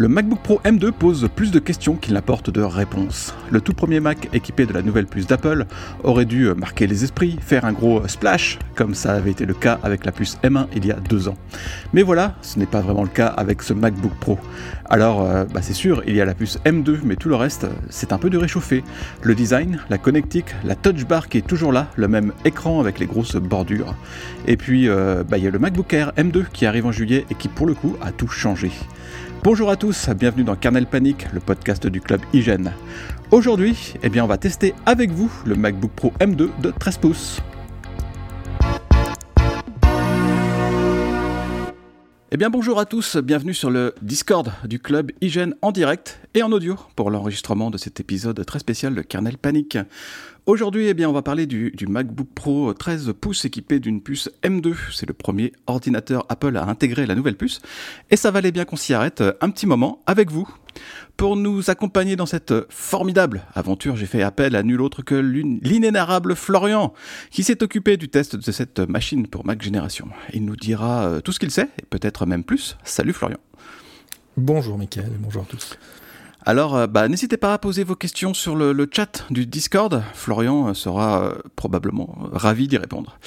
Le MacBook Pro M2 pose plus de questions qu'il n'apporte de réponses. Le tout premier Mac équipé de la nouvelle puce d'Apple aurait dû marquer les esprits, faire un gros splash, comme ça avait été le cas avec la puce M1 il y a deux ans. Mais voilà, ce n'est pas vraiment le cas avec ce MacBook Pro. Alors, euh, bah c'est sûr, il y a la puce M2, mais tout le reste, c'est un peu de réchauffé. Le design, la connectique, la touch bar qui est toujours là, le même écran avec les grosses bordures. Et puis, euh, bah, il y a le MacBook Air M2 qui arrive en juillet et qui pour le coup a tout changé. Bonjour à tous, bienvenue dans Kernel Panic, le podcast du club Hygiène. Aujourd'hui, eh bien, on va tester avec vous le MacBook Pro M2 de 13 pouces. Eh bien bonjour à tous, bienvenue sur le Discord du club Hygiène en direct et en audio pour l'enregistrement de cet épisode très spécial de Kernel Panic. Aujourd'hui, eh bien, on va parler du, MacBook Pro 13 pouces équipé d'une puce M2. C'est le premier ordinateur Apple à intégrer la nouvelle puce. Et ça valait bien qu'on s'y arrête un petit moment avec vous. Pour nous accompagner dans cette formidable aventure, j'ai fait appel à nul autre que l'inénarrable Florian, qui s'est occupé du test de cette machine pour Mac Génération. Il nous dira euh, tout ce qu'il sait, et peut-être même plus. Salut Florian. Bonjour Mickaël, bonjour à tous. Alors, euh, bah, n'hésitez pas à poser vos questions sur le, chat du Discord. Florian euh, sera euh, probablement ravi d'y répondre.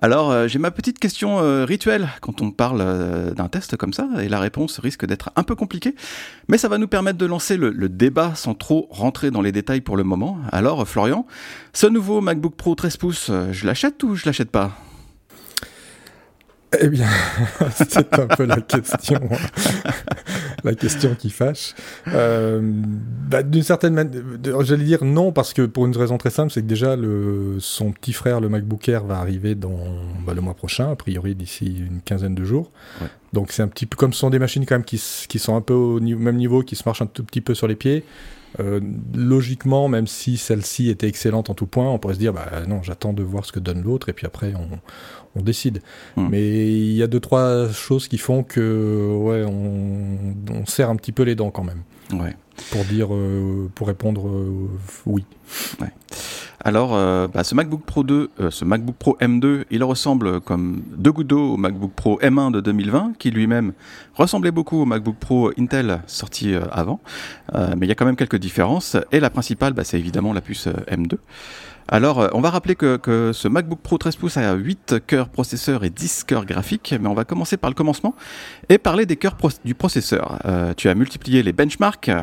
Alors, j'ai ma petite question rituelle quand on parle d'un test comme ça, et la réponse risque d'être un peu compliquée, mais ça va nous permettre de lancer le, le, débat sans trop rentrer dans les détails pour le moment. Alors, Florian, ce nouveau MacBook Pro 13 pouces, je l'achète ou je l'achète pas? Eh bien, c'est un peu la question, la question qui fâche. Euh, bah, D'une certaine manière, j'allais dire non parce que pour une raison très simple, c'est que déjà le, son petit frère, le MacBook Air, va arriver dans bah, le mois prochain, a priori d'ici une quinzaine de jours. Donc c'est un petit peu comme ce sont des machines quand même qui, qui sont un peu au même niveau, qui se marchent un tout petit peu sur les pieds. Euh, logiquement, même si celle-ci était excellente en tout point, on pourrait se dire bah non, j'attends de voir ce que donne l'autre et puis après on, on décide. Hmm. Mais il y a deux trois choses qui font que ouais, on, on serre un petit peu les dents quand même. Ouais. Pour dire, euh, pour répondre euh, oui. Ouais. Alors, euh, bah, ce MacBook Pro 2, ce MacBook Pro M2, il ressemble comme deux gouttes d'eau au MacBook Pro M1 de 2020, qui lui-même ressemblait beaucoup au MacBook Pro Intel sorti avant. mais il y a quand même quelques différences. Et la principale, bah, c'est évidemment la puce M2. Alors, euh, on va rappeler que, ce MacBook Pro 13 pouces a 8 cœurs processeurs et 10 cœurs graphiques, mais on va commencer par le commencement et parler des cœurs du processeur. Euh, tu as multiplié les benchmarks euh,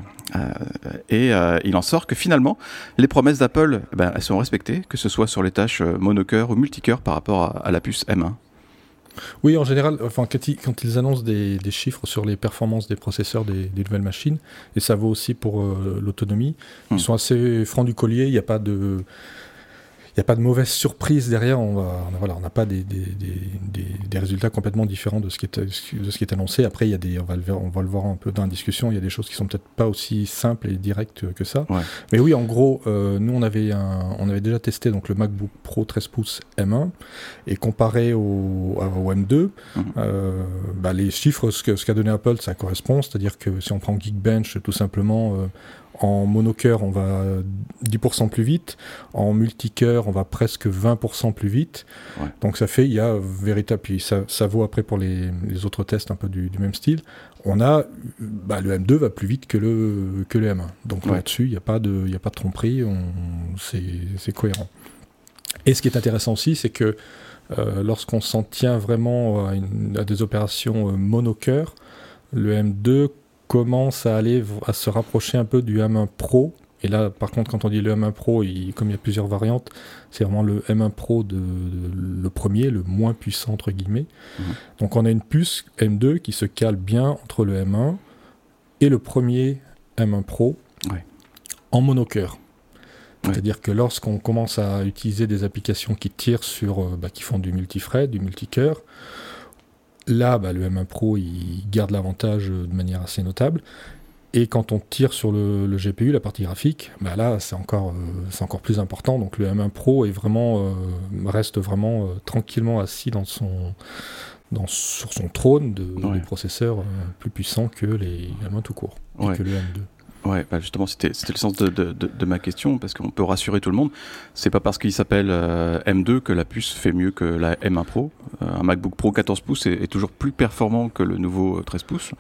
et il en sort que finalement, les promesses d'Apple, eh ben, elles sont respectées, que ce soit sur les tâches monocœur ou multicœur par rapport à, la puce M1. Oui, en général, enfin, quand, ils, annoncent des, chiffres sur les performances des processeurs des, nouvelles machines, et ça vaut aussi pour l'autonomie, ils hmm. sont assez francs du collier, il n'y a pas de n'y a pas de mauvaise surprise derrière. On va, voilà, on n'a pas des, des, des, des, résultats complètement différents de ce qui est, de ce qui est annoncé. Après, il y a des, on va le, on va le voir un peu dans la discussion. Il y a des choses qui sont peut-être pas aussi simples et directes que ça. Mais oui, en gros, euh, nous on avait un, on avait déjà testé donc le MacBook Pro 13 pouces M1 et comparé au, au M2, mhm. euh, bah, les chiffres, ce qu'a ce qu'a donné Apple, ça correspond. C'est-à-dire que si on prend Geekbench, tout simplement. Euh, en monocœur, on va 10% plus vite. En multicœur, on va presque 20% plus vite. Donc ça fait, il y a véritable. Puis ça, ça vaut après pour les, autres tests un peu du, même style. On a, bah, le M2 va plus vite que le, que le M1. Donc là-dessus, il n'y a, pas de, a pas de tromperie. C'est cohérent. Et ce qui est intéressant aussi, c'est que euh, lorsqu'on s'en tient vraiment à, à des opérations euh, monocœur, le M2 commence à aller à se rapprocher un peu du M1 Pro. Et là, par contre, quand on dit le M1 Pro, il, comme il y a plusieurs variantes, c'est vraiment le M1 Pro de, le premier, le moins puissant entre guillemets. Mhm. Donc on a une puce M2 qui se cale bien entre le M1 et le premier M1 Pro en monocœur. C'est-à-dire que lorsqu'on commence à utiliser des applications qui tirent sur, euh, bah, qui font du multithread, du multicœur, Là, bah, le M1 Pro, il garde l'avantage euh, de manière assez notable. Et quand on tire sur le, GPU, la partie graphique, bah là, c'est encore, euh, encore plus important. Donc le M1 Pro est vraiment, euh, reste vraiment tranquillement assis dans son, dans, sur son trône de, processeurs plus puissants que les M1 tout court, et que le M2. Ouais, bah justement, c'était le sens de, de, de, ma question, parce qu'on peut rassurer tout le monde. C'est pas parce qu'il s'appelle euh, M2 que la puce fait mieux que la M1 Pro. Euh, un MacBook Pro 14 pouces est, toujours plus performant que le nouveau 13 pouces.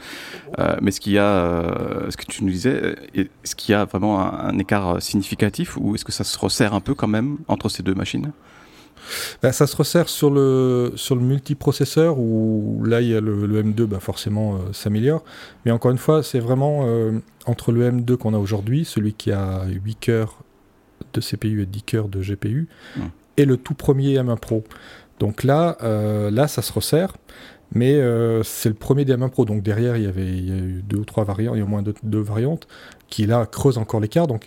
Euh, mais ce qu'il y a, ce que tu nous disais, est-ce qu'il y a vraiment un écart significatif ou est-ce que ça se resserre un peu quand même entre ces deux machines? Bah, ça se resserre sur le, sur le multiprocesseur où là il y a le, M2 bah, forcément euh, s'améliore. Mais encore une fois, c'est vraiment euh, entre le M2 qu'on a aujourd'hui, celui qui a 8 cœurs de CPU et 10 cœurs de GPU, et le tout premier M1 Pro. Donc là, euh, là ça se resserre. Mais c'est le premier des M1 Pro, donc derrière il y avait il y a eu deux ou trois variantes, il y a au moins deux, deux variantes, qui là creusent encore l'écart. Donc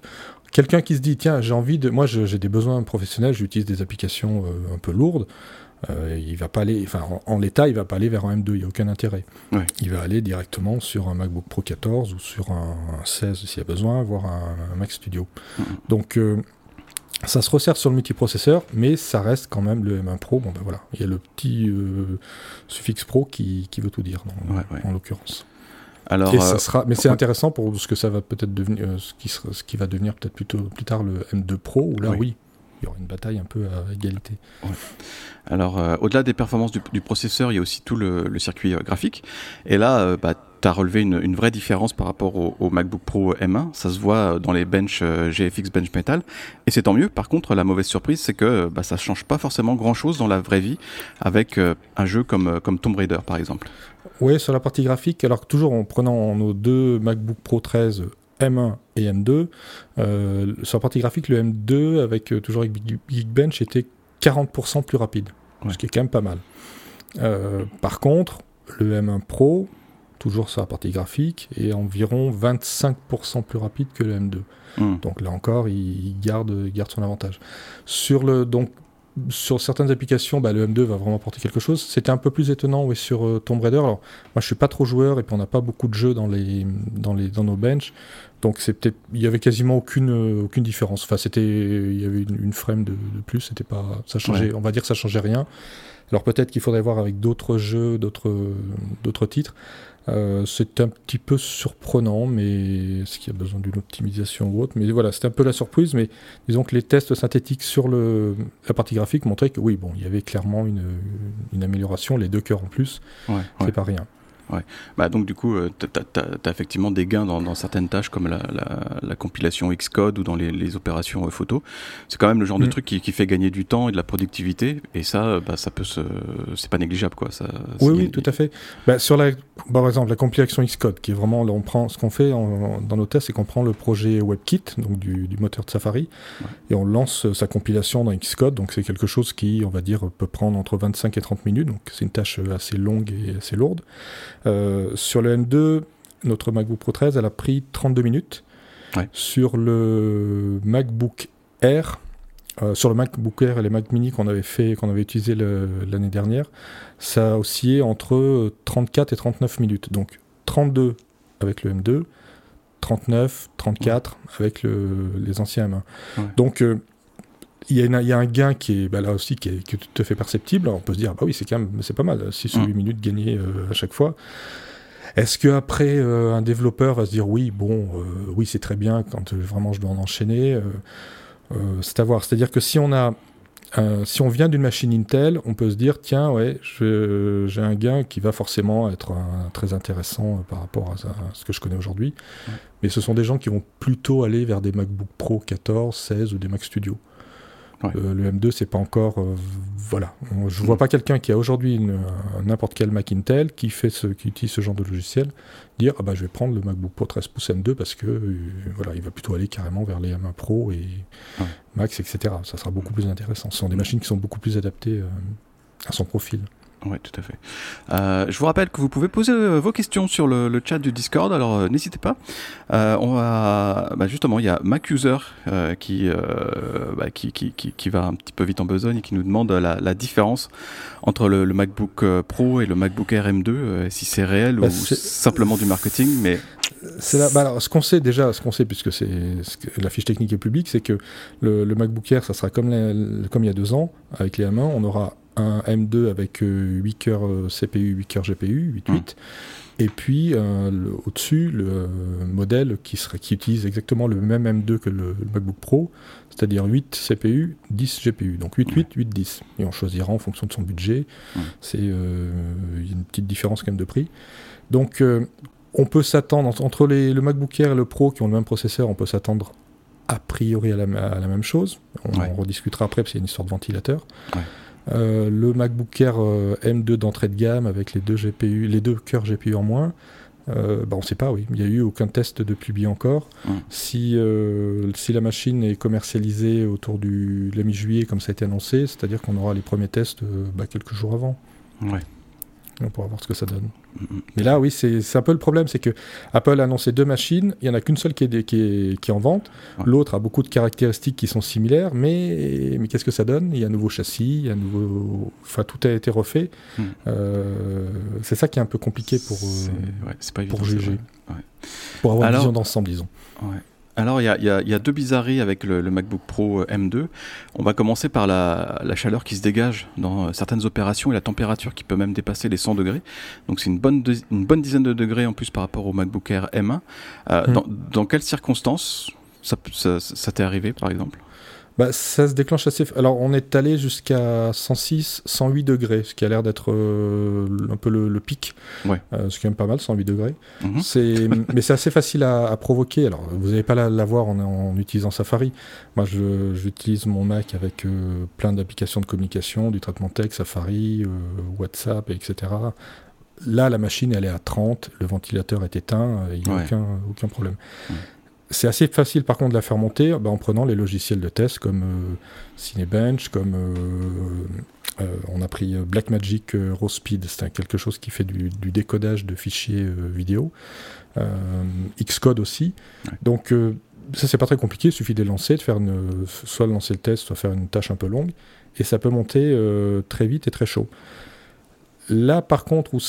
Quelqu'un qui se dit, tiens, j'ai envie de. Moi, j'ai des besoins professionnels, j'utilise des applications euh, un peu lourdes. Euh, il va pas aller, enfin, en, l'état, il va pas aller vers un M2, il n'y a aucun intérêt. Il va aller directement sur un MacBook Pro 14 ou sur un, 16 s'il y a besoin, voire un, Mac Studio. Donc, euh, ça se resserre sur le multiprocesseur, mais ça reste quand même le M1 Pro. Bon, ben voilà, il y a le petit suffixe Pro qui, veut tout dire, en l'occurrence. Alors, ça euh, sera, mais c'est intéressant pour ce que ça va peut-être devenir, euh, ce qui, sera, ce qui va devenir peut-être plutôt plus tard le M2 Pro, où là, oui, il y aura une bataille un peu à égalité. Alors, euh, au-delà des performances du, processeur, il y a aussi tout le, circuit graphique. Et là, bah, tu as relevé une, vraie différence par rapport au, MacBook Pro M1. Ça se voit dans les bench GFX Bench Metal. Et c'est tant mieux. Par contre, la mauvaise surprise, c'est que bah, ça change pas forcément grand-chose dans la vraie vie avec un jeu comme, comme Tomb Raider, par exemple. Oui, sur la partie graphique, alors toujours en prenant nos deux MacBook Pro 13 M1 et M2, euh, sur la partie graphique, le M2 avec euh, toujours avec Geekbench était 40% plus rapide, ce qui est quand même pas mal. Euh, par contre, le M1 Pro, toujours sur la partie graphique, est environ 25% plus rapide que le M2. Hmm. Donc là encore, il garde, il garde son avantage. Sur le, donc sur certaines applications, bah, le M2 va vraiment apporter quelque chose. C'était un peu plus étonnant oui, sur euh, Tomb Raider. Alors, moi, je suis pas trop joueur et puis on n'a pas beaucoup de jeux dans, les, dans, les, dans nos benches. Donc, il y avait quasiment aucune, euh, aucune différence. Enfin, c'était, il y avait une, frame de, plus. C'était pas, ça changeait, on va dire que ça changeait rien. Alors, peut-être qu'il faudrait voir avec d'autres jeux, d'autres, d'autres titres. Euh, c'est un petit peu surprenant, mais est-ce qu'il y a besoin d'une optimisation ou autre? Mais voilà, c'était un peu la surprise, mais disons que les tests synthétiques sur le, la partie graphique montraient que oui, bon, il y avait clairement une, une amélioration, les deux cœurs en plus, c'est pas rien. Ouais. Bah donc du coup, euh, tu as, effectivement des gains dans, certaines tâches comme la, la, compilation Xcode ou dans les, les opérations euh, photo. C'est quand même le genre de mm. truc qui, qui, fait gagner du temps et de la productivité. Et ça, euh, bah, ça peut se, c'est pas négligeable quoi. Ça, oui, oui, tout à fait. Bah, sur la, bah, par exemple, la compilation Xcode, qui est vraiment, là, on prend ce qu'on fait dans nos tests, c'est qu'on prend le projet WebKit, donc du, du moteur de Safari, et on lance sa compilation dans Xcode. Donc c'est quelque chose qui, on va dire, peut prendre entre 25 et 30 minutes. Donc c'est une tâche assez longue et assez lourde. Euh, sur le M2, notre MacBook Pro 13, elle a pris 32 minutes. Sur le MacBook Air, euh, sur le MacBook Air et les Mac Mini qu'on avait fait, qu'on avait utilisé l'année dernière, ça a oscillé entre 34 et 39 minutes. Donc 32 avec le M2, 39, 34 avec les anciens M1. Donc euh, il y, a un gain qui est bah, là aussi qui est, tout à fait perceptible. on peut se dire, bah oui, c'est quand même c'est pas mal, 6 ou 8 minutes gagnées euh, à chaque fois. Est-ce que après euh, un développeur va se dire oui, bon, euh, oui, c'est très bien quand vraiment je dois en enchaîner C'est à voir. C'est-à-dire que si on a si on vient d'une machine Intel, on peut se dire tiens, ouais, j'ai un gain qui va forcément être très intéressant par rapport à, ce que je connais aujourd'hui. Mais ce sont des gens qui vont plutôt aller vers des MacBook Pro 14, 16 ou des Mac Studio. Euh, le M2, c'est pas encore. Euh, voilà. Je vois pas quelqu'un qui a aujourd'hui n'importe quel Mac Intel qui, fait ce, qui utilise ce genre de logiciel dire ah bah, je vais prendre le MacBook Pro 13 pouces M2 parce que euh, voilà, il va plutôt aller carrément vers les M1 Pro et Max, etc. Ça sera beaucoup plus intéressant. Ce sont des machines qui sont beaucoup plus adaptées à son profil. Oui, tout à fait. Euh, je vous rappelle que vous pouvez poser euh, vos questions sur le, chat du Discord, alors euh, n'hésitez pas. on va, bah, justement, il y a MacUser qui, bah, qui, qui, qui, va un petit peu vite en besogne et qui nous demande la, différence entre le, MacBook Pro et le MacBook Air M2, si c'est réel bah, ou simplement du marketing, mais là, bah alors, ce qu'on sait déjà, ce qu'on sait puisque c'est la fiche technique est publique, c'est que le, MacBook Air, ça sera comme, comme il y a deux ans avec les M1, on aura un M2 avec 8 cœurs CPU, 8 cœurs GPU, 8 8. Et puis au-dessus, le modèle qui, serait, qui utilise exactement le même M2 que le, MacBook Pro, c'est-à-dire 8 CPU, 10 GPU. Donc 8, 8, 8, 10. Et on choisira en fonction de son budget. C'est une petite différence quand même de prix. Donc on peut s'attendre, entre les, le MacBook Air et le Pro qui ont le même processeur, on peut s'attendre a priori à la, même chose. On rediscutera après parce qu'il y a une histoire de ventilateur. Euh, le MacBook Air euh, M2 d'entrée de gamme avec les deux GPU, les deux cœurs GPU en moins. Euh, bah on ne sait pas, oui. Il n'y a eu aucun test de publié encore. Si, si la machine est commercialisée autour du la mi-juillet, comme ça a été annoncé, c'est-à-dire qu'on aura les premiers tests bah, quelques jours avant. Ouais. On pourra voir ce que ça donne. Mais là, oui, c'est un peu le problème, c'est que Apple a annoncé deux machines, il n'y en a qu'une seule qui est, qui, qui est, en vente, l'autre a beaucoup de caractéristiques qui sont similaires, mais, mais qu'est-ce que ça donne? Il y a un nouveau châssis, il y a un nouveau... Enfin, tout a été refait. Hmm. Euh, c'est ça qui est un peu compliqué pour, euh, pas pour juger. Pour avoir une vision d'ensemble, disons. Alors, il y, a, deux bizarreries avec le, MacBook Pro euh, M2. On va commencer par la, chaleur qui se dégage dans euh, certaines opérations et la température qui peut même dépasser les 100 degrés. Donc, c'est une bonne, une bonne dizaine de degrés en plus par rapport au MacBook Air M1. Euh, mmh. dans, quelles circonstances ça t'est arrivé, par exemple? Bah, ça se déclenche assez. Alors, on est allé jusqu'à 106, 108 degrés, ce qui a l'air d'être euh, un peu le, pic. Ouais. Euh, ce qui est même pas mal, 108 degrés. C'est, mais c'est assez facile à, provoquer. Alors, vous n'allez pas la, voir en, utilisant Safari. Moi, j'utilise mon Mac avec euh, plein d'applications de communication, du traitement texte, Safari, WhatsApp, etc. Là, la machine, elle est à 30, le ventilateur est éteint, il n'y a aucun, aucun problème. C'est assez facile par contre de la faire monter bah, en prenant les logiciels de test comme euh, Cinebench, comme euh, euh, on a pris Blackmagic Raw Speed, c'est quelque chose qui fait du, décodage de fichiers vidéo. Xcode aussi. Donc ça c'est pas très compliqué, il suffit de les lancer, de faire une, soit lancer le test, soit faire une tâche un peu longue, et ça peut monter très vite et très chaud. Là par contre où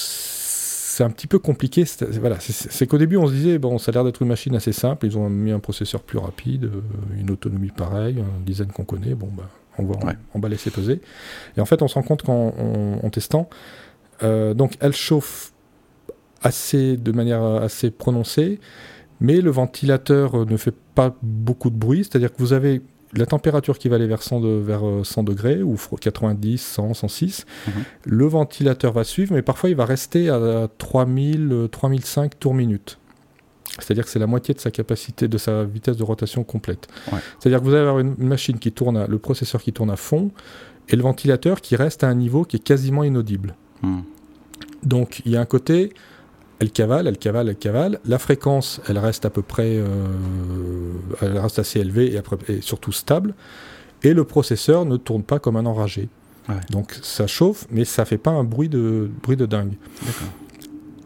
c'est un petit peu compliqué. Voilà, c'est qu'au début, on se disait, bon, ça a l'air d'être une machine assez simple. Ils ont mis un processeur plus rapide, euh, une autonomie pareille, un design qu'on connaît. Bon, bah, on va, on, va laisser peser. Et en fait, on se rend compte qu'en en, testant, euh, donc elle chauffe assez, de manière assez prononcée, mais le ventilateur ne fait pas beaucoup de bruit. C'est-à-dire que vous avez la température qui va aller vers 100, vers 100 euh, degrés ou 90, 100, 106, le ventilateur va suivre, mais parfois il va rester à 3000, 3005 tours minute. C'est-à-dire que c'est la moitié de sa capacité, de sa vitesse de rotation complète. C'est-à-dire que vous allez avoir une, machine qui tourne, le processeur qui tourne à fond, et le ventilateur qui reste à un niveau qui est quasiment inaudible. Hmm. Donc il y a un côté, elle cavale, elle cavale, elle cavale. La fréquence, elle reste à peu près, euh, elle reste assez élevée et, surtout stable. Et le processeur ne tourne pas comme un enragé. Donc ça chauffe, mais ça fait pas un bruit de bruit de dingue.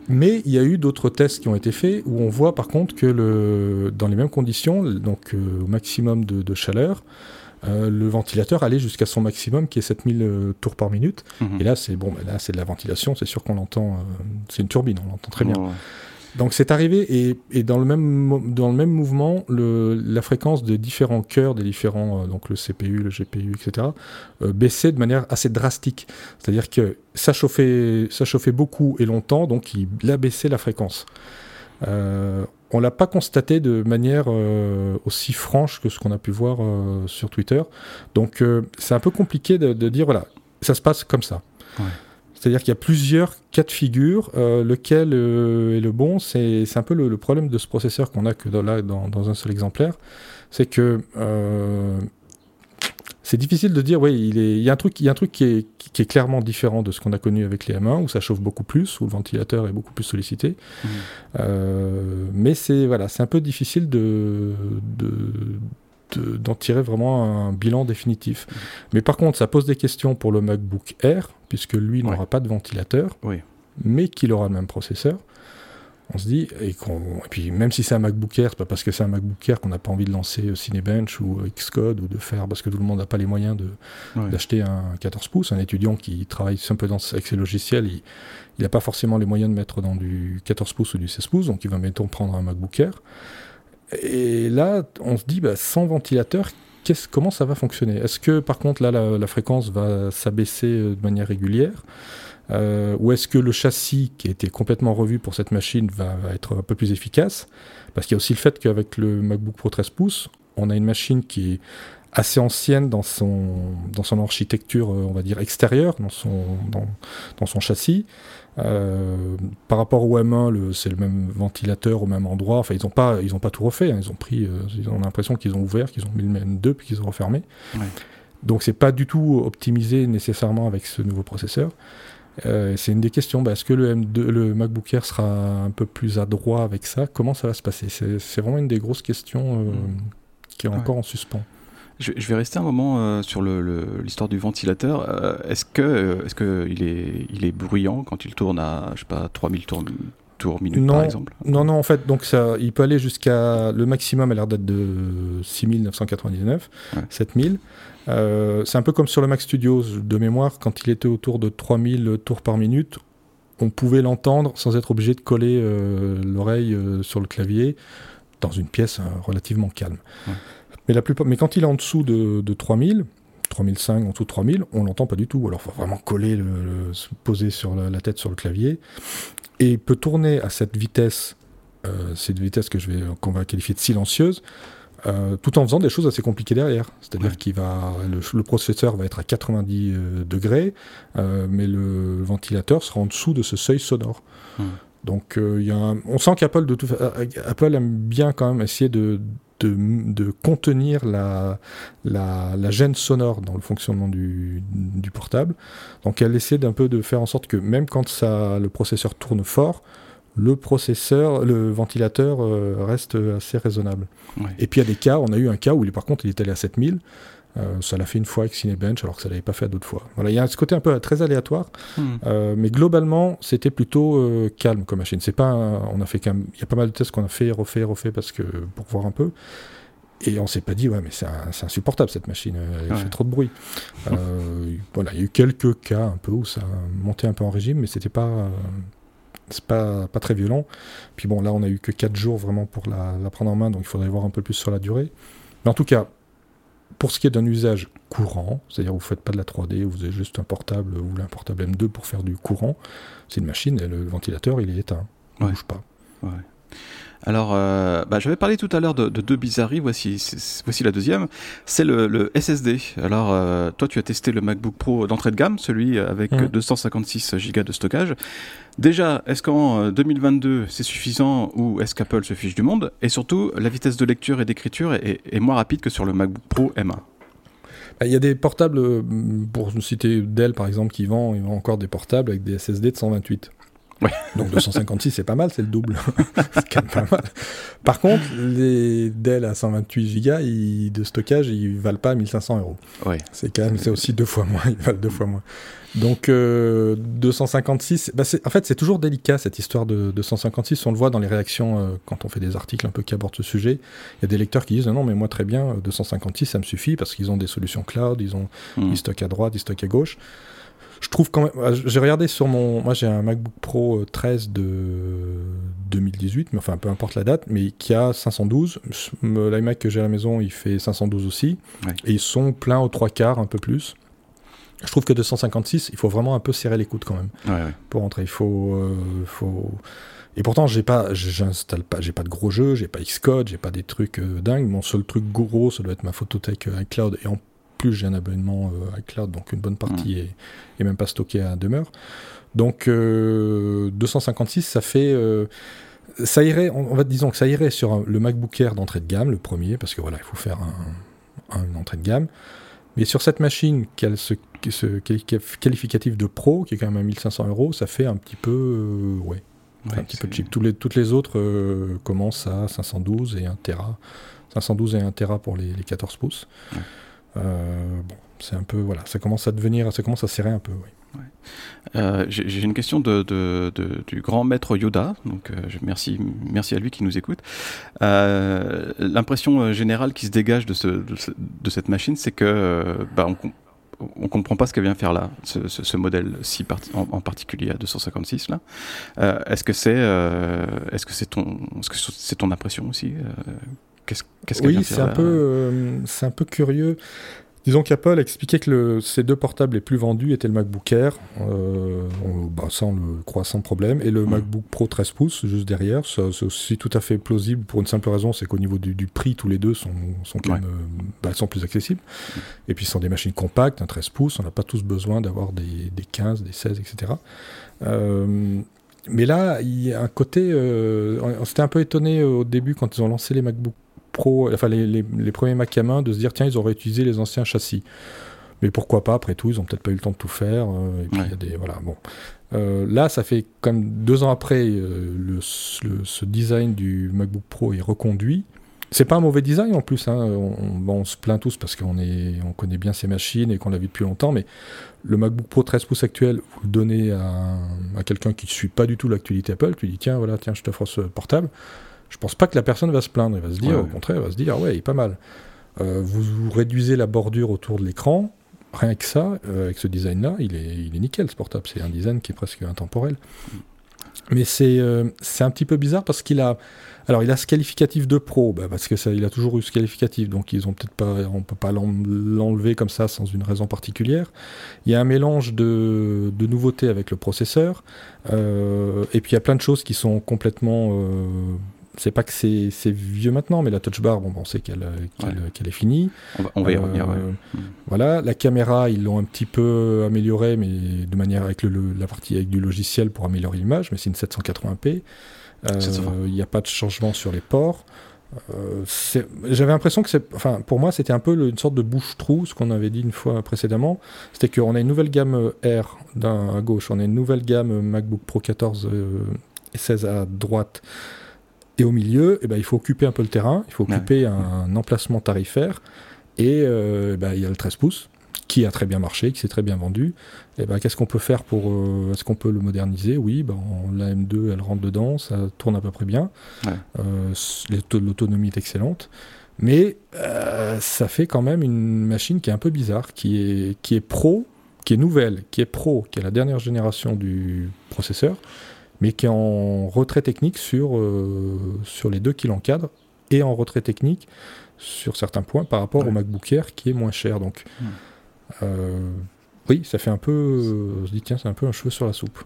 Mais il y a eu d'autres tests qui ont été faits où on voit par contre que le, dans les mêmes conditions, donc euh, au maximum de chaleur, euh, le ventilateur allait jusqu'à son maximum qui est 7000 euh, tours par minute. Mhm. Et là, c'est bon, là, c'est de la ventilation, c'est sûr qu'on l'entend, euh, c'est une turbine, on l'entend très bien. Donc c'est arrivé et, dans, le même, dans le même mouvement, le, la fréquence des différents cœurs, des différents, donc le CPU, le GPU, etc., baissait de manière assez drastique. C'est-à-dire que ça chauffait, ça chauffait beaucoup et longtemps, donc il a baissé la fréquence. Euh, on l'a pas constaté de manière euh, aussi franche que ce qu'on a pu voir euh, sur Twitter. Donc c'est un peu compliqué de, dire voilà, ça se passe comme ça. C'est-à-dire qu'il y a plusieurs cas de figure. lequel est le bon C'est un peu le, problème de ce processeur qu'on a que dans, là, dans, un seul exemplaire. C'est que c'est difficile de dire, oui, il, il, y a un truc, il y a un truc qui est, qui est clairement différent de ce qu'on a connu avec les M1, où ça chauffe beaucoup plus, où le ventilateur est beaucoup plus sollicité. Mmh. Euh, mais c'est voilà, c'est un peu difficile de, d'en tirer vraiment un bilan définitif. Mmh. Mais par contre, ça pose des questions pour le MacBook Air, puisque lui n'aura pas de ventilateur, mais qu'il aura le même processeur on se dit, et, puis même si c'est un MacBook Air, c'est pas parce que c'est un MacBook Air qu'on n'a pas envie de lancer euh, Cinebench ou euh, Xcode ou de faire, parce que tout le monde n'a pas les moyens d'acheter un 14 pouces. Un étudiant qui travaille simplement avec ses logiciels, il n'a pas forcément les moyens de mettre dans du 14 pouces ou du 16 pouces, donc il va mettons prendre un MacBook Air. Et là, on se dit, bah, sans ventilateur, comment ça va fonctionner? Est-ce que par contre là la, fréquence va s'abaisser de manière régulière? Ou est-ce que le châssis qui a été complètement revu pour cette machine va, être un peu plus efficace? Parce qu'il y a aussi le fait qu'avec le MacBook Pro 13 pouces, on a une machine qui est assez ancienne dans son, dans son architecture, euh, on va dire, extérieure, dans son, dans, son châssis. Euh, par rapport au M1, c'est le même ventilateur au même endroit. Enfin, ils n'ont pas, ils ont pas tout refait. Hein. Ils ont pris, euh, ils ont l'impression qu'ils ont ouvert, qu'ils ont mis le M2 puis qu'ils ont refermé. Ouais. Donc, c'est pas du tout optimisé nécessairement avec ce nouveau processeur. C'est une des questions. Bah, est-ce que le M2, le MacBook Air sera un peu plus adroit avec ça? Comment ça va se passer? C'est vraiment une des grosses questions mm. qui est encore en suspens. Je, vais rester un moment euh, sur l'histoire du ventilateur. Euh, est-ce que euh, est-ce que il est il est bruyant quand il tourne à je sais pas 3000 tours tours minutes non, par exemple? Non non en fait donc ça il peut aller jusqu'à le maximum a l'air d'être de 6999 7000. C'est un peu comme sur le Mac Studio de mémoire quand il était autour de 3000 tours par minute, on pouvait l'entendre sans être obligé de coller l'oreille sur le clavier dans une pièce relativement calme. Mais, la plupart, mais quand il est en dessous de, de 3000, 3005, en dessous de 3000, on l'entend pas du tout. Alors il faut vraiment coller, le, se poser sur la, tête sur le clavier. Et il peut tourner à cette vitesse, euh, cette vitesse que je vais, qu'on va qualifier de silencieuse, euh, tout en faisant des choses assez compliquées derrière. C'est-à-dire qu'il va, le, processeur va être à 90 euh, degrés, mais le ventilateur sera en dessous de ce seuil sonore. Donc il y a on sent qu'Apple de tout, Apple aime bien quand même essayer de de, contenir la, la, gêne sonore dans le fonctionnement du, portable. Donc elle essaie d'un peu de faire en sorte que même quand ça, le processeur tourne fort, le processeur, le ventilateur euh, reste assez raisonnable. Et puis il y a des cas, on a eu un cas où par contre il est allé à 7000. Euh, ça l'a fait une fois avec Cinebench alors que ça l'avait pas fait d'autres fois. Voilà, il y a ce côté un peu très aléatoire, hmm. euh, mais globalement c'était plutôt calme comme machine. C'est pas, on a fait il y a pas mal de tests qu'on a fait, refait, refait parce que pour voir un peu. Et on s'est pas dit, ouais, mais c'est insupportable cette machine, elle fait trop de bruit. voilà, il y a eu quelques cas un peu où ça montait un peu en régime, mais c'était pas, c'est pas, pas très violent. Puis bon, là, on a eu que 4 jours vraiment pour la, la, prendre en main, donc il faudrait voir un peu plus sur la durée. Mais en tout cas, pour ce qui est d'un usage courant, c'est-à-dire vous ne faites pas de la 3D, vous avez juste un portable, vous voulez un portable M2 pour faire du courant, c'est une machine, et le ventilateur, il est éteint, il ne bouge pas. Ouais. Alors, euh, bah, j'avais parlé tout à l'heure de, deux bizarreries, voici, voici la deuxième. C'est le, SSD. Alors, euh, toi, tu as testé le MacBook Pro d'entrée de gamme, celui avec 256 mmh. Go de stockage. Déjà, est-ce qu'en 2022, euh, c'est suffisant ou est-ce qu'Apple se fiche du monde? Et surtout, la vitesse de lecture et d'écriture est, moins rapide que sur le MacBook Pro M1. Bah, il y a des portables, pour citer Dell par exemple, qui vend, ils vendent encore des portables avec des SSD de 128. Donc 256, c'est pas mal, c'est le double. c'est quand même pas mal. Par contre, les Dell à 128 Go de stockage, ils valent pas 1500 euros. Ouais. C'est quand même, c'est aussi deux fois moins, ils valent deux fois moins. Donc 256, euh, bah en fait c'est toujours délicat cette histoire de 256, on le voit dans les réactions euh, quand on fait des articles un peu qui abordent ce sujet. Il y a des lecteurs qui disent non mais moi très bien, 256 ça me suffit parce qu'ils ont des solutions cloud, ils ont hmm. ils stockent à droite, ils stockent à gauche je trouve quand même. Ah, j'ai regardé sur mon. Moi, j'ai un MacBook Pro 13 euh, de 2018, mais enfin, peu importe la date, mais qui a 512. L'iMac que j'ai à la maison, il fait 512 aussi. Et ils sont pleins aux trois quarts, un peu plus. Je trouve que 256, il faut vraiment un peu serrer les coudes quand même pour rentrer. Il faut, euh, faut. Et pourtant, j'ai pas, j'installe pas, j'ai pas de gros jeux, j'ai pas Xcode, j'ai pas des trucs euh, dingues. Mon seul truc gros, ça doit être ma photothèque iCloud. Et en plus, j'ai un abonnement euh, iCloud, donc une bonne partie est, même pas stockée à demeure. Donc 256, euh, ça fait euh, ça irait, on, va disons que ça irait sur le MacBook Air d'entrée de gamme, le premier, parce que voilà, il faut faire un, entrée de gamme. Mais sur cette machine qui a ce, qualificatif de pro, qui est quand même à 1500 euros, ça fait un petit peu, ouais, un petit peu cheap. les, toutes les autres commencent à 512 et 1 Tera. 512 et 1 Tera pour les, 14 pouces. Bon, c'est un peu voilà, ça commence à devenir, ça commence à serrer un peu. Euh, j'ai une question du grand maître Yoda, donc euh, merci, merci à lui qui nous écoute. L'impression générale qui se dégage de, ce, cette machine, c'est que bah, on, comprend pas ce qu'elle vient faire là, ce, ce, modèle si en, particulier à 256 là. est-ce que c'est, est-ce que c'est ton, est-ce que c'est ton impression aussi qu'est-ce Oui, c'est un, peu, c'est un peu curieux. Disons qu'Apple a expliqué que le, ces deux portables les plus vendus étaient le MacBook Air, euh, bah, ça on le croit sans problème, et le MacBook Pro 13 pouces juste derrière. C'est aussi tout à fait plausible pour une simple raison, c'est qu'au niveau du, prix, tous les deux sont, sont, quand même, euh, bah, sont plus accessibles. Et puis ce sont des machines compactes, un 13 pouces, on n'a pas tous besoin d'avoir des, des, 15, des 16, etc. Euh, mais là, il y a un côté. Euh, on s'était un peu étonné au début quand ils ont lancé les MacBook Pro, enfin les, les, premiers Mac à main, de se dire tiens, ils auraient utilisé les anciens châssis. Mais pourquoi pas, après tout, ils ont peut-être pas eu le temps de tout faire. Euh, et puis il y a des. Voilà, bon. Euh, là, ça fait comme deux ans après, euh, le, ce design du MacBook Pro est reconduit. C'est pas un mauvais design en plus. Hein. On, on, se plaint tous parce qu'on est, on connaît bien ces machines et qu'on l'a vu depuis longtemps. Mais le MacBook Pro 13 pouces actuel, vous le donnez à, à quelqu'un qui ne suit pas du tout l'actualité Apple, tu dis tiens, voilà, tiens, je t'offre ce portable je pense pas que la personne va se plaindre. Elle va se dire, au contraire, elle va se dire, ouais, il est pas mal. Euh, vous, réduisez la bordure autour de l'écran, rien que ça, euh, avec ce design-là, il est, il est nickel ce portable. C'est un design qui est presque intemporel. Mais c'est euh, c'est un petit peu bizarre parce qu'il a. Alors, il a ce qualificatif de pro, bah, parce que ça, il a toujours eu ce qualificatif, donc ils ont peut-être pas, on peut pas l'enlever comme ça sans une raison particulière. Il y a un mélange de, de nouveautés avec le processeur, et puis il y a plein de choses qui sont complètement c'est pas que c'est vieux maintenant, mais la touch bar, bon, on sait qu'elle est finie. On va, y revenir. Euh, voilà, la caméra, ils l'ont un petit peu améliorée, mais de manière avec le, la partie avec du logiciel pour améliorer l'image, mais c'est une 780p. Euh, il n'y a pas de changement sur les ports. Euh, j'avais l'impression que c'est, enfin, pour moi, c'était un peu une sorte de bouche-trou, ce qu'on avait dit une fois précédemment. C'était qu'on a une nouvelle gamme R à gauche, on a une nouvelle gamme MacBook Pro 14 et 16 à droite et au milieu, eh ben, il faut occuper un peu le terrain, il faut occuper un, emplacement tarifaire. Et euh, ben, il y a le 13 pouces qui a très bien marché, qui s'est très bien vendu. Et eh ben, qu'est-ce qu'on peut faire pour. Euh, est-ce qu'on peut le moderniser? Oui, ben, la M2, elle rentre dedans, ça tourne à peu près bien. Euh, l'autonomie est excellente. Mais ça fait quand même une machine qui est un peu bizarre, qui est, qui est pro, qui est nouvelle, qui est pro, qui est la dernière génération du processeur, mais qui est en retrait technique sur, euh, sur les deux qui l'encadrent et en retrait technique sur certains points par rapport au MacBook Air qui est moins cher. Donc, euh, oui, ça fait un peu. Euh, je dis tiens, c'est un peu un cheveu sur la soupe.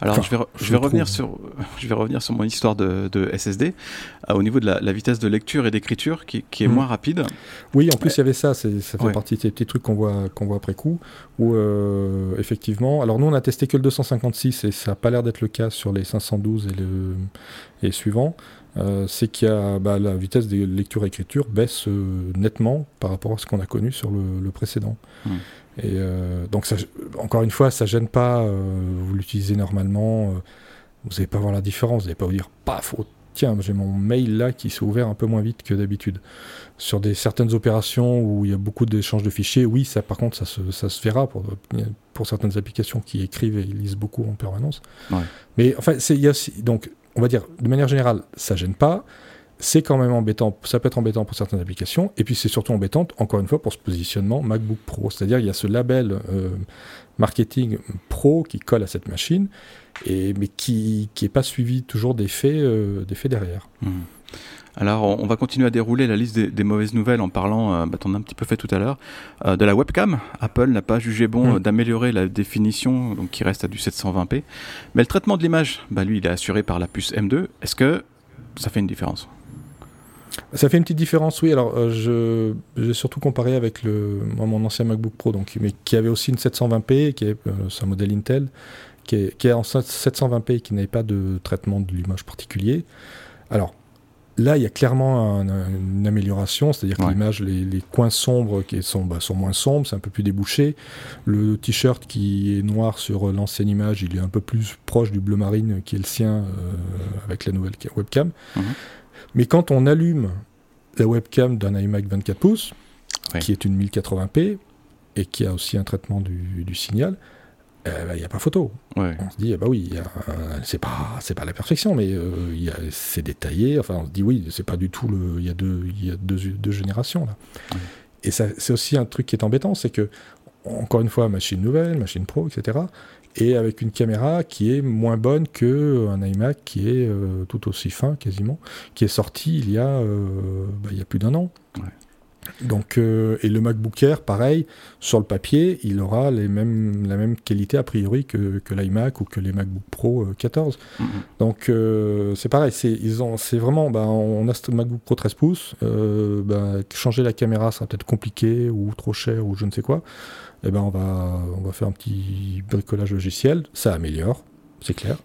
Alors je vais, je, vais revenir sur, je vais revenir sur mon histoire de, de SSD au niveau de la, vitesse de lecture et d'écriture qui, qui, est hmm. moins rapide. Oui, en plus il y avait ça. Ça fait partie de ces petits trucs qu'on voit qu'on voit après coup. Où effectivement, alors nous on a testé que le 256 et ça n'a pas l'air d'être le cas sur les 512 et le et suivant. Euh, c'est qu'il y a bah, la vitesse de lecture-écriture baisse euh, nettement par rapport à ce qu'on a connu sur le, précédent. Hmm. Et euh, donc, ça, encore une fois, ça gêne pas. vous l'utilisez normalement, vous n'allez pas voir la différence. Vous n'allez pas vous dire, paf, oh, tiens, j'ai mon mail là qui s'est ouvert un peu moins vite que d'habitude. Sur des certaines opérations où il y a beaucoup d'échanges de fichiers, oui, ça par contre, ça se, ça se verra pour, pour certaines applications qui écrivent et lisent beaucoup en permanence. Mais enfin, il y a aussi, donc on va dire, de manière générale, ça gêne pas. C'est quand même embêtant, ça peut être embêtant pour certaines applications, et puis c'est surtout embêtant, encore une fois, pour ce positionnement MacBook Pro. C'est-à-dire, il y a ce label euh, marketing pro qui colle à cette machine, et, mais qui n'est pas suivi toujours des faits, euh, des faits derrière. Mmh. Alors, on va continuer à dérouler la liste des, mauvaises nouvelles en parlant, euh, bah, t'en as un petit peu fait tout à l'heure, euh, de la webcam. Apple n'a pas jugé bon mm. euh, d'améliorer la définition, donc qui reste à du 720p. Mais le traitement de l'image, bah, lui, il est assuré par la puce M2. Est-ce que ça fait une différence? Ça fait une petite différence, oui. Alors, je j'ai surtout comparé avec le, mon ancien MacBook Pro, donc, mais qui avait aussi une 720p, qui est un modèle Intel, qui est, qui est en 720p et qui n'avait pas de traitement de l'image particulier. Alors, Là, il y a clairement une amélioration, c'est-à-dire que l'image, les, coins sombres qui sont, bah, sont moins sombres, c'est un peu plus débouché. Le t-shirt qui est noir sur l'ancienne image, il est un peu plus proche du bleu marine qui est le sien euh, avec la nouvelle webcam. Mhm. Mais quand on allume la webcam d'un iMac 24 pouces, qui est une 1080p et qui a aussi un traitement du signal, euh, bah, il n'y a pas photo. On se dit, bah oui, c'est pas, c'est pas la perfection, mais euh, c'est détaillé. Enfin, on se dit, oui, c'est pas du tout le. Il y a deux, y a deux, deux générations là. Et c'est aussi un truc qui est embêtant, c'est que, encore une fois, machine nouvelle, machine pro, etc. et avec une caméra qui est moins bonne qu'un iMac qui est tout aussi fin quasiment, qui est sorti il y a, bah, il y a plus d'un an. Donc, euh, et le MacBook Air, pareil, sur le papier, il aura les mêmes, la même qualité a priori que, que l'iMac ou que les MacBook Pro 14. Euh, mm-hmm. Donc, euh, c'est pareil, c'est, vraiment, bah, on a ce MacBook Pro 13 pouces, bah, changer la caméra sera peut-être compliqué ou trop cher ou je ne sais quoi. Et eh ben, on va, on va faire un petit bricolage logiciel, ça améliore, c'est clair.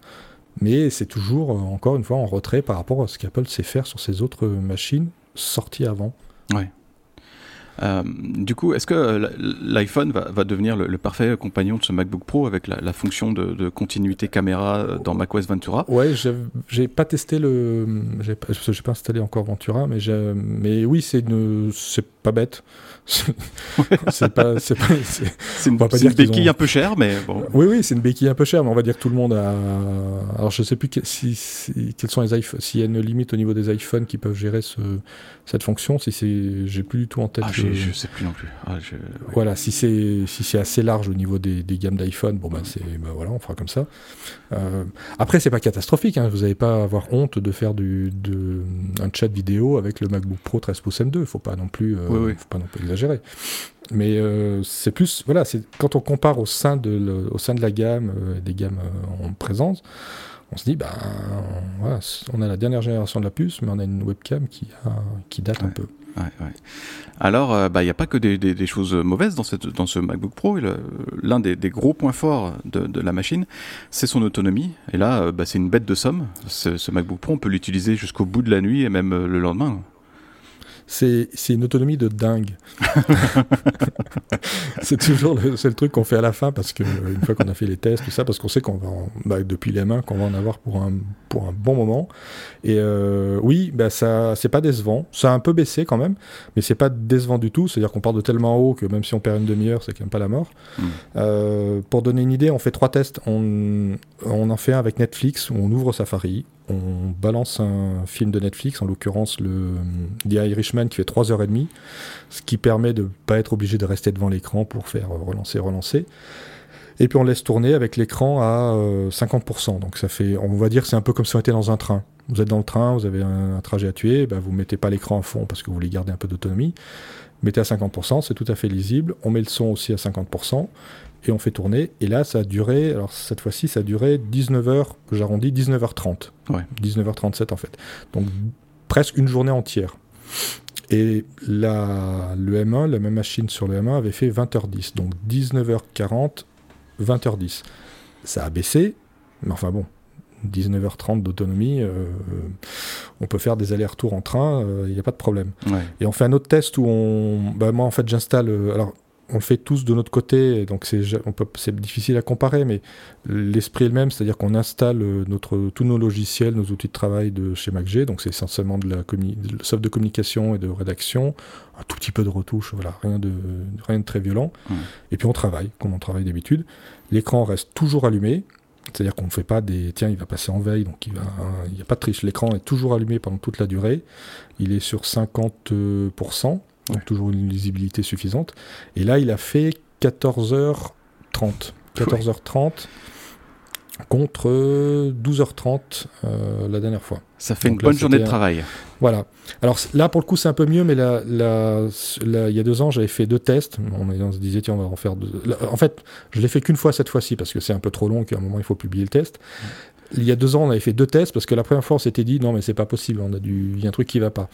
Mais c'est toujours, encore une fois, en retrait par rapport à ce qu'Apple sait faire sur ses autres machines sorties avant. Ouais. Euh, du coup, est-ce que euh, l'iPhone va, devenir le, parfait compagnon de ce MacBook Pro avec la, fonction de, continuité caméra euh, dans macOS Ventura? Ouais, j'ai pas testé le, j'ai pas, pas installé encore Ventura, mais mais oui, c'est c'est pas c'est pas, c'est une, béquille un peu chère, mais bon. Oui, oui, c'est une béquille un peu chère, mais on va dire que tout le monde a. Alors, je sais plus si, quels sont les iPhones, s'il y a une limite au niveau des iPhones qui peuvent gérer ce, cette fonction. Si c'est, j'ai plus du tout en tête. Ah, je, sais plus non plus. Ah, voilà, si c'est, si c'est assez large au niveau des, des gammes d'iPhone, bon ben c'est, ben voilà, on fera comme ça. Euh, après, c'est pas catastrophique. Hein, vous n'allez pas avoir honte de faire du, de, un chat vidéo avec le MacBook Pro 13 pouces M2. Faut pas non plus, euh, faut pas non plus exagérer. Mais euh, c'est plus, voilà, c'est quand on compare au sein de, au sein de la gamme, euh, des gammes euh, en présence, on se dit, ben, voilà, on a la dernière génération de la puce, mais on a une webcam qui, a, qui date un peu. Alors, bah, il n'y a pas que des, choses mauvaises dans, ce MacBook Pro. L'un des, gros points forts de, la machine, c'est son autonomie. Et là, bah, c'est une bête de somme. Ce, ce MacBook Pro, on peut l'utiliser jusqu'au bout de la nuit et même le lendemain c'est une autonomie de dingue. c'est toujours le, le truc qu'on fait à la fin parce que une fois qu'on a fait les tests, tout ça, parce qu'on sait qu'on va, bah, depuis les mains, qu'on va en avoir pour un, pour un bon moment. Et euh, oui, bah, ça, c'est pas décevant. Ça a un peu baissé quand même, mais c'est pas décevant du tout. C'est-à-dire qu'on part de tellement haut que même si on perd une demi-heure, c'est quand même pas la mort. Hmm. Euh, pour donner une idée, on fait trois tests. On, on en fait un avec Netflix où on ouvre Safari, on balance un film de Netflix, en l'occurrence le The Irishman qui fait 3h30, ce qui permet de ne pas être obligé de rester devant l'écran pour faire relancer, relancer. Et puis on laisse tourner avec l'écran à 50%. Euh, Donc ça fait, on va dire c'est un peu comme si on était dans un train. Vous êtes dans le train, vous avez un, trajet à tuer, ben vous mettez pas l'écran à fond parce que vous voulez garder un peu d'autonomie. Mettez à 50%, c'est tout à fait lisible. On met le son aussi à 50% et on fait tourner. Et là, ça a duré, alors cette fois-ci, ça a duré 19h, que j'arrondis, 19h30. Ouais. 19h37 en fait. Donc presque une journée entière. Et la, le M1, la même machine sur le M1 avait fait 20h10. Donc 19h40, 20h10. Ça a baissé, mais enfin bon, 19h30 d'autonomie, euh, on peut faire des allers-retours en train, il euh, n'y a pas de problème. Et on fait un autre test où on. Bah, moi, en fait, j'installe. Euh, alors, on le fait tous de notre côté, donc c'est difficile à comparer, mais l'esprit est le même, c'est-à-dire qu'on installe notre, tous nos logiciels, nos outils de travail de chez MacG, donc c'est essentiellement de la soft de communication et de rédaction, un tout petit peu de retouche, voilà, rien de, rien de très violent. Et puis on travaille, comme on travaille d'habitude. L'écran reste toujours allumé, c'est-à-dire qu'on ne fait pas des tiens, il va passer en veille, donc il n'y a pas de triche. L'écran est toujours allumé pendant toute la durée. Il est sur 50%, donc toujours une lisibilité suffisante. Et là, il a fait 14h30. 14h30 contre 12h30 euh, la dernière fois. Ça fait une bonne journée de travail. Voilà. Alors là, pour le coup, c'est un peu mieux, mais là, il y a deux ans, j'avais fait deux tests. On, se disait, tiens, on va en faire deux. en fait, je l'ai fait qu'une fois cette fois-ci, parce que c'est un peu trop long, qu'à un moment, il faut publier le test il y a deux ans, on avait fait deux tests parce que la première fois, on s'était dit non, mais c'est pas possible, on a du, il y a un truc qui va pas.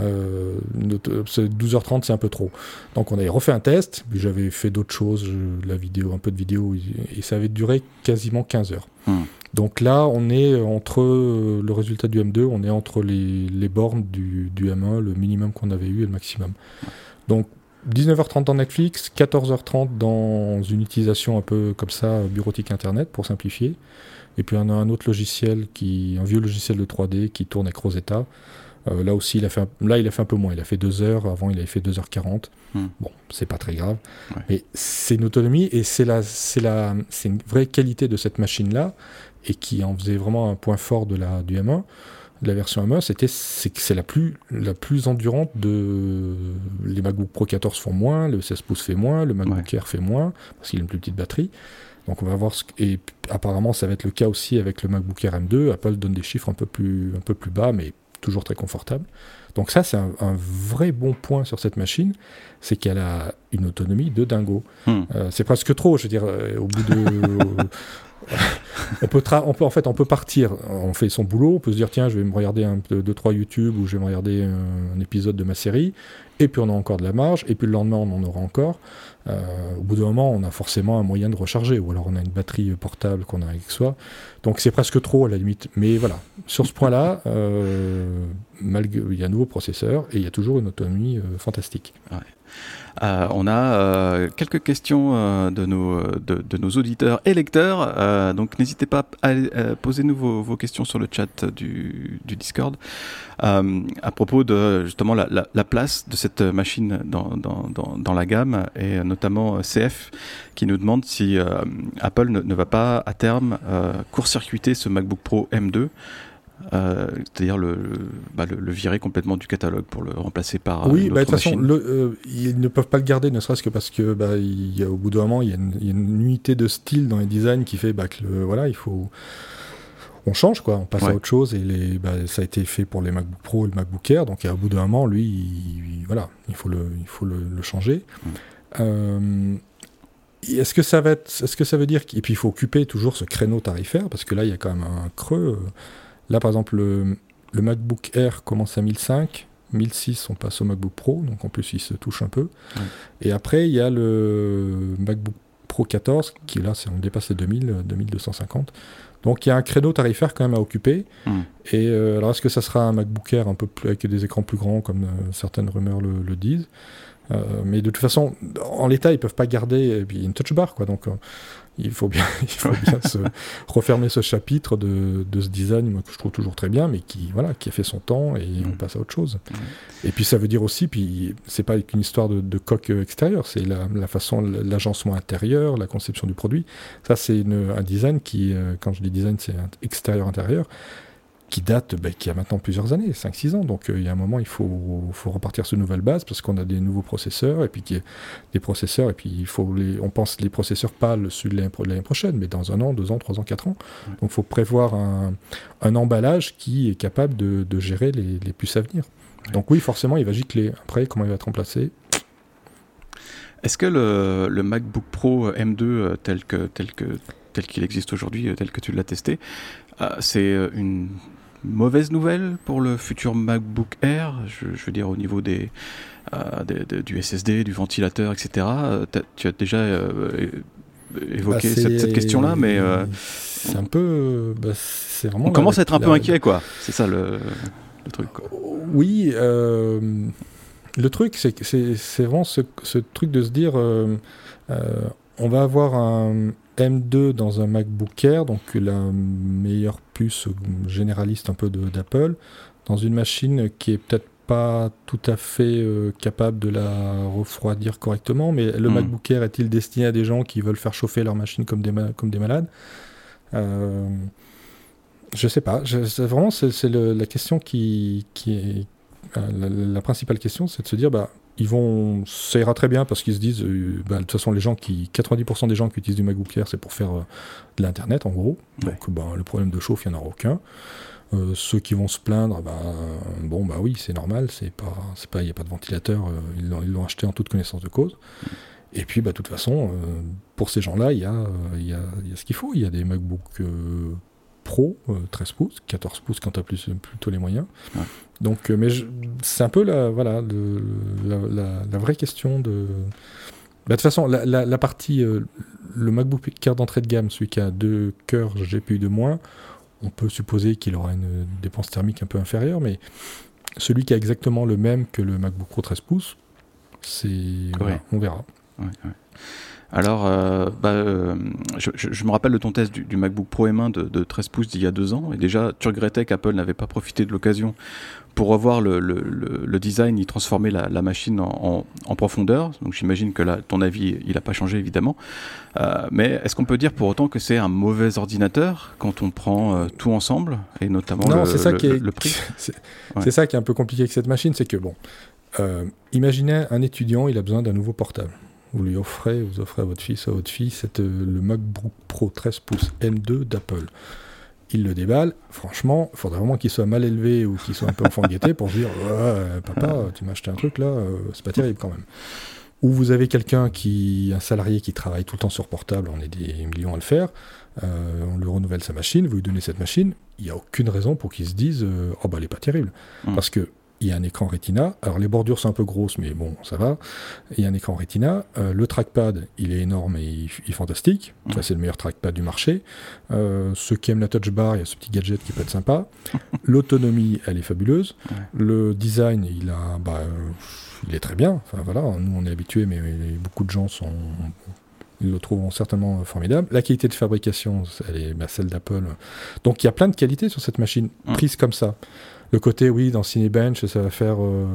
Euh, 12h30, c'est un peu trop. Donc, on avait refait un test, puis j'avais fait d'autres choses, la vidéo, un peu de vidéo, et ça avait duré quasiment 15 heures. Hmm. Donc là, on est entre le résultat du M2, on est entre les, les bornes du, du, M1, le minimum qu'on avait eu et le maximum. Donc 19h30 dans Netflix, 14h30 dans une utilisation un peu comme ça, bureautique Internet, pour simplifier. Et puis on a un autre logiciel, qui, un vieux logiciel de 3D qui tourne avec Rosetta. Euh, là aussi, il a fait un, là, il a fait un peu moins. Il a fait 2 heures. Avant, il avait fait 2h40. Hmm. Bon, c'est pas très grave. Mais c'est une autonomie et c'est la, c'est la, c'est une vraie qualité de cette machine-là et qui en faisait vraiment un point fort de la, du M1 de la version M1, c'était c'est c'est la plus la plus endurante de les MacBook Pro 14 font moins, le 16 pouces fait moins, le MacBook Air fait moins parce qu'il a une plus petite batterie. Donc on va voir ce et apparemment ça va être le cas aussi avec le MacBook Air M2. Apple donne des chiffres un peu plus un peu plus bas, mais toujours très confortable. Donc ça c'est un, vrai bon point sur cette machine, c'est qu'elle a une autonomie de dingo. Hmm. Euh, c'est presque trop, je veux dire, euh, au bout de on, peut on en fait on peut partir, on fait son boulot, on peut se dire tiens je vais me regarder un deux trois YouTube ou je vais me regarder un, épisode de ma série, et puis on a encore de la marge, et puis le lendemain on en aura encore. Euh, au bout d'un moment on a forcément un moyen de recharger, ou alors on a une batterie portable qu'on a avec soi. Donc c'est presque trop à la limite. Mais voilà, sur ce point-là, euh, il y a un nouveau processeur et il y a toujours une autonomie euh, fantastique. Euh, on a euh, quelques questions euh, de, nos, auditeurs et lecteurs, donc n'hésitez pas à, poser nous vos, questions sur le chat du, Discord. À propos de justement la, place de cette machine dans, la gamme et notamment CF qui nous demande si Apple ne, va pas à terme court-circuiter ce MacBook Pro M2 euh, c'est-à-dire bah, le, le, virer complètement du catalogue pour le remplacer par. Oui, bah, de toute façon, euh, ils ne peuvent pas le garder, ne serait-ce que parce que bah, il y a, au bout d'un moment, il y, a une, unité de style dans les designs qui fait bah, que voilà, il faut. On change quoi, on passe à autre chose et les, bah, ça a été fait pour les MacBook Pro et le MacBook Air, donc au bout d'un moment, lui, il, voilà, il faut le, il faut le, changer. Euh, est-ce que ça va être, est-ce que ça veut dire et puis il faut occuper toujours ce créneau tarifaire parce que là il y a quand même un creux. Là, par exemple, le, MacBook Air commence à 1005. 1006, on passe au MacBook Pro, donc en plus il se touche un peu. Et après, il y a le MacBook Pro 14, qui là, on dépasse les 2000, 2250. Donc il y a un créneau tarifaire quand même à occuper. Hmm. Et euh, alors, est-ce que ça sera un MacBook Air un peu plus, avec des écrans plus grands, comme euh, certaines rumeurs le, disent? Mais de toute façon, en l'état, ils peuvent pas garder une touch bar, quoi. Donc, il faut bien, il faut bien se refermer ce chapitre de, de, ce design moi, que je trouve toujours très bien, mais qui, voilà, qui a fait son temps et on mm. passe à autre chose. Et puis ça veut dire aussi, puis c'est pas qu'une histoire de, de, coque extérieure, c'est la, la, façon, l'agencement intérieur, la conception du produit. Ça, c'est un design qui, euh, quand je dis design, c'est extérieur-intérieur qui date, ben, qui a maintenant plusieurs années, 5-6 ans. Donc euh, il y a un moment, il faut, faut repartir sur une nouvelle base parce qu'on a des nouveaux processeurs et puis des processeurs et puis il faut les, on pense les processeurs pas le de l'année prochaine, mais dans un an, deux ans, trois ans, quatre ans. Donc il faut prévoir un, un, emballage qui est capable de, de gérer les, les, puces à venir. Donc oui, forcément, il va gicler. Après, comment il va être remplacé? Est-ce que le, le, MacBook Pro M2 euh, tel que tel que tel qu'il existe aujourd'hui, euh, tel que tu l'as testé, c'est une mauvaise nouvelle pour le futur MacBook Air? Je, veux dire au niveau des, euh, du SSD, du ventilateur, etc. Euh, tu as déjà euh, évoqué bah, cette, question-là, mais c'est un peu, bah, c'est vraiment. On commence à être un peu inquiet, quoi. C'est ça le, truc. Oui, le truc, c'est c'est vraiment ce, ce, truc de se dire, on va avoir un M2 dans un MacBook Air, donc la meilleure puce généraliste un peu d'Apple, dans une machine qui est peut-être pas tout à fait euh, capable de la refroidir correctement, mais le hmm. MacBook Air est-il destiné à des gens qui veulent faire chauffer leur machine comme des, comme des malades? Euh, Je sais pas. vraiment, c'est la question qui, qui est. Euh, la, principale question, c'est de se dire, bah, ils vont, ça ira très bien parce qu'ils se disent, euh, bah, de toute façon, les gens qui, 90% des gens qui utilisent du MacBook Air, c'est pour faire euh, de l'internet en gros. Donc, bah, le problème de chauffe, il n'y en aura aucun. Euh, ceux qui vont se plaindre, bah, bon, bah oui, c'est normal, c'est pas, c'est pas, il n'y a pas de ventilateur, ils l'ont acheté en toute connaissance de cause. Et puis, bah, de toute façon, pour ces gens-là, il y a, y, a, y a ce qu'il faut. Il y a des MacBook Pro, 13 pouces, 14 pouces quand tu as plus, plutôt les moyens. Donc, euh, mais c'est un peu la, voilà, la, vraie question de. Bah, de toute façon, la, partie, euh, le MacBook Air d'entrée de gamme, celui qui a deux cœurs GPU de moins, on peut supposer qu'il aura une dépense thermique un peu inférieure, mais celui qui a exactement le même que le MacBook Pro 13 pouces, c'est, on verra. Alors, euh, bah, euh, je, me rappelle de ton test du, MacBook Pro M1 de, 13 pouces d'il y a deux ans, et déjà, tu regrettais qu'Apple n'avait pas profité de l'occasion pour revoir le, design, y transformer la, machine en, profondeur. Donc j'imagine que là, ton avis, il n'a pas changé évidemment. Euh, mais est-ce qu'on peut dire pour autant que c'est un mauvais ordinateur quand on prend tout ensemble, et notamment le, ça qui est, prix? C'est ça qui est un peu compliqué avec cette machine, c'est que bon, imaginez un étudiant, il a besoin d'un nouveau portable vous lui offrez, vous offrez à votre fils, à votre fille, cette, le MacBook Pro 13 pouces M2 d'Apple il le déballe. Franchement, il faudrait vraiment qu'il soit mal élevé ou qu'il soit un peu enfant gâté pour dire Papa, tu m'as acheté un truc là, euh, c'est pas terrible quand même. Ou vous avez quelqu'un qui, un salarié qui travaille tout le temps sur portable, on est des millions à le faire, euh, on lui renouvelle sa machine, vous lui donnez cette machine, il n'y a aucune raison pour qu'il se dise euh, Oh bah elle est pas terrible. Mmh. Parce que il y a un écran Retina. Alors les bordures sont un peu grosses, mais bon, ça va. Il y a un écran Retina. Euh, le trackpad, il est énorme et il, est fantastique. Ça, c'est le meilleur trackpad du marché. Euh, ceux qui aiment la touch bar, il y a ce petit gadget qui peut être sympa. L'autonomie, elle est fabuleuse. Le design, il a, bah, il est très bien. Enfin voilà, nous on est habitués, mais beaucoup de gens sont ils le trouveront certainement formidable. La qualité de fabrication, elle est bah, celle d'Apple. Donc il y a plein de qualités sur cette machine, prise comme ça. Le côté, oui, dans Cinebench, ça va faire euh,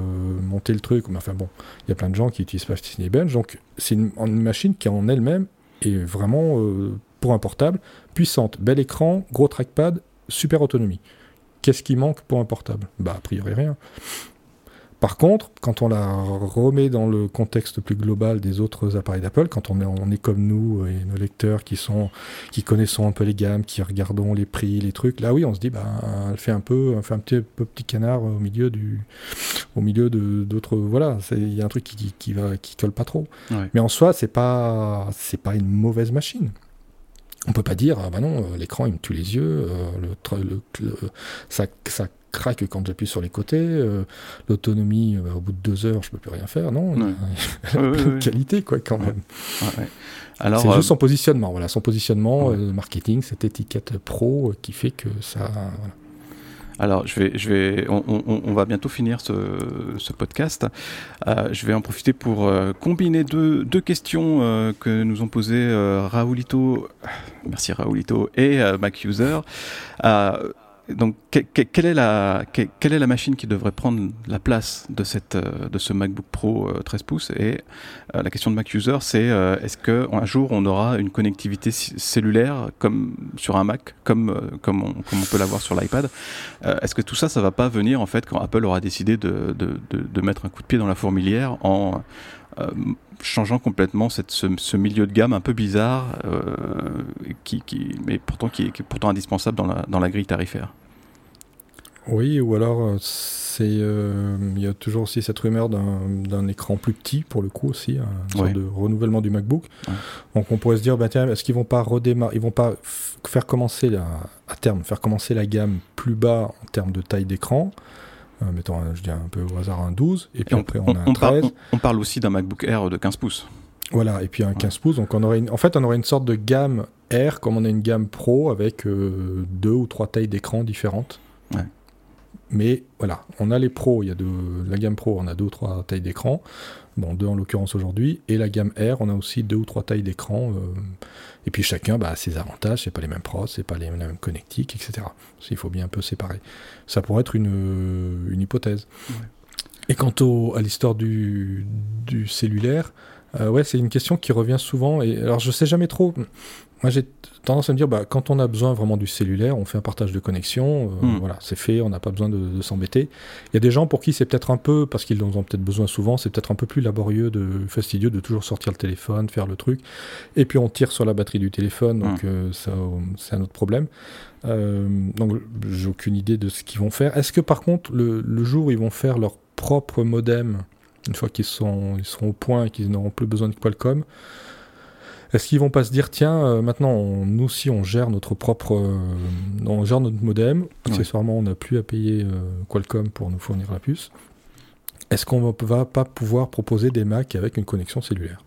monter le truc. Mais enfin bon, il y a plein de gens qui n'utilisent pas Cinebench. Donc c'est une, machine qui en elle-même est vraiment, euh, pour un portable, puissante. Bel écran, gros trackpad, super autonomie. Qu'est-ce qui manque pour un portable? Bah, a priori rien. Par contre, quand on la remet dans le contexte plus global des autres appareils d'Apple, quand on est, on est comme nous et nos lecteurs qui sont, qui connaissons un peu les gammes, qui regardons les prix, les trucs, là oui, on se dit, bah, elle fait un peu, fait un petit, peu petit canard au milieu du, au milieu de d'autres, voilà, il y a un truc qui, qui, va, qui colle pas trop. Mais en soi, c'est pas, c'est pas une mauvaise machine. On peut pas dire, ah bah non, l'écran il me tue les yeux, euh, le, le, ça, ça craque quand j'appuie sur les côtés. Euh, l'autonomie, euh, au bout de deux heures, je peux plus rien faire. Non, il a de qualité, quoi, quand même. Alors, c'est juste euh, son positionnement. Voilà, son positionnement, marketing, cette étiquette pro qui fait que ça. Alors, je vais, je vais, on, va bientôt finir ce, podcast. je vais en profiter pour combiner deux, deux questions que nous ont posées Raoulito, merci Raoulito, et MacUser donc, quelle est, la, quelle est la machine qui devrait prendre la place de, cette, euh, de ce MacBook Pro 13 euh, pouces? Et euh, la question de Mac User, c'est est-ce qu'un jour on aura une connectivité cellulaire comme sur un Mac, comme, comme, on, comme on peut l'avoir sur l'iPad? Est-ce que tout ça, ça va pas venir en fait quand Apple aura décidé de, de, de, mettre un coup de pied dans la fourmilière en changeant complètement cette, ce, milieu de gamme un peu bizarre, qui, qui, mais pourtant qui est, qui est pourtant indispensable dans la, dans la grille tarifaire. Oui, ou alors euh, c'est euh, il y a toujours aussi cette rumeur d'un écran plus petit pour le coup aussi, un sorte de renouvellement du MacBook. Donc on pourrait se dire bah tiens, est-ce qu'ils vont pas redémarrer, ils vont pas faire commencer la, à terme faire commencer la gamme plus bas en termes de taille d'écran. Euh, mettons, je dis un peu au hasard un 12, et puis après on, a un 13. on, parle aussi d'un MacBook Air de 15 pouces. Voilà, et puis un 15 pouces. Donc on aurait en fait, on aurait une sorte de gamme Air comme on a une gamme Pro avec deux ou trois tailles d'écran différentes. Ouais. Mais voilà, on a les pros, il y a de la gamme pro, on a deux ou trois tailles d'écran, bon deux en l'occurrence aujourd'hui, et la gamme R, on a aussi deux ou trois tailles d'écran, euh, et puis chacun bah, a ses avantages, c'est pas les mêmes pros, c'est pas les mêmes connectiques, etc. Il faut bien un peu séparer. Ça pourrait être une, une hypothèse. Et quant au, à l'histoire du, du cellulaire, euh, ouais, c'est une question qui revient souvent. Et alors, je sais jamais trop. Moi, j'ai tendance à me dire, bah, quand on a besoin vraiment du cellulaire, on fait un partage de connexion. Euh, hmm. Voilà, c'est fait, on n'a pas besoin de, s'embêter. Il y a des gens pour qui c'est peut-être un peu, parce qu'ils en ont peut-être besoin souvent, c'est peut-être un peu plus laborieux, de, fastidieux de toujours sortir le téléphone, faire le truc. Et puis on tire sur la batterie du téléphone, donc hmm. euh, ça, c'est un autre problème. donc, j'ai aucune idée de ce qu'ils vont faire. Est-ce que par contre, le, le jour où ils vont faire leur propre modem une fois qu'ils sont, ils seront au point et qu'ils n'auront plus besoin de Qualcomm. Est-ce qu'ils vont pas se dire tiens euh, maintenant nous aussi on gère notre propre euh, on gère notre modem. Accessoirement on n'a plus à payer euh, Qualcomm pour nous fournir la puce. Est-ce qu'on va pas pouvoir proposer des Mac avec une connexion cellulaire?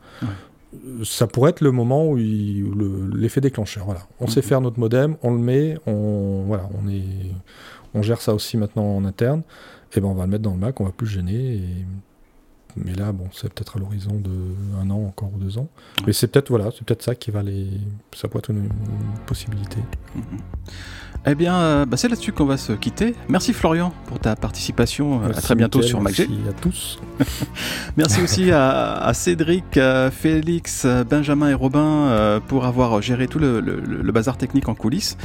Ça pourrait être le moment où, l'effet déclencheur voilà. On sait mhm. faire notre modem on le met on voilà on est on gère ça aussi maintenant en interne. Et eh ben on va le mettre dans le Mac on va plus le gêner et mais là, bon, c'est peut-être à l'horizon de un an encore ou deux ans. Mais c'est peut-être voilà, c'est peut-être ça qui va les, ça pourrait être une possibilité. Eh bien, euh, bah, c'est là-dessus qu'on va se quitter. Merci Florian pour ta participation. Merci à très bientôt sur MacG. Merci à tous. Merci aussi à, à Cédric, à Félix, Benjamin et Robin euh, pour avoir géré tout le, le- le bazar technique en coulisses.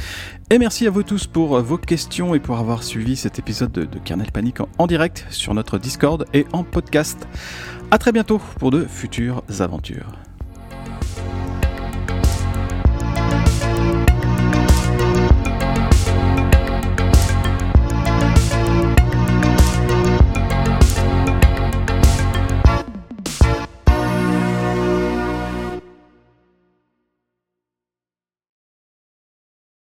Et merci à vous tous pour vos questions et pour avoir suivi cet épisode de, de Kernel Panic en, en direct sur notre Discord et en podcast. À très bientôt pour de futures aventures.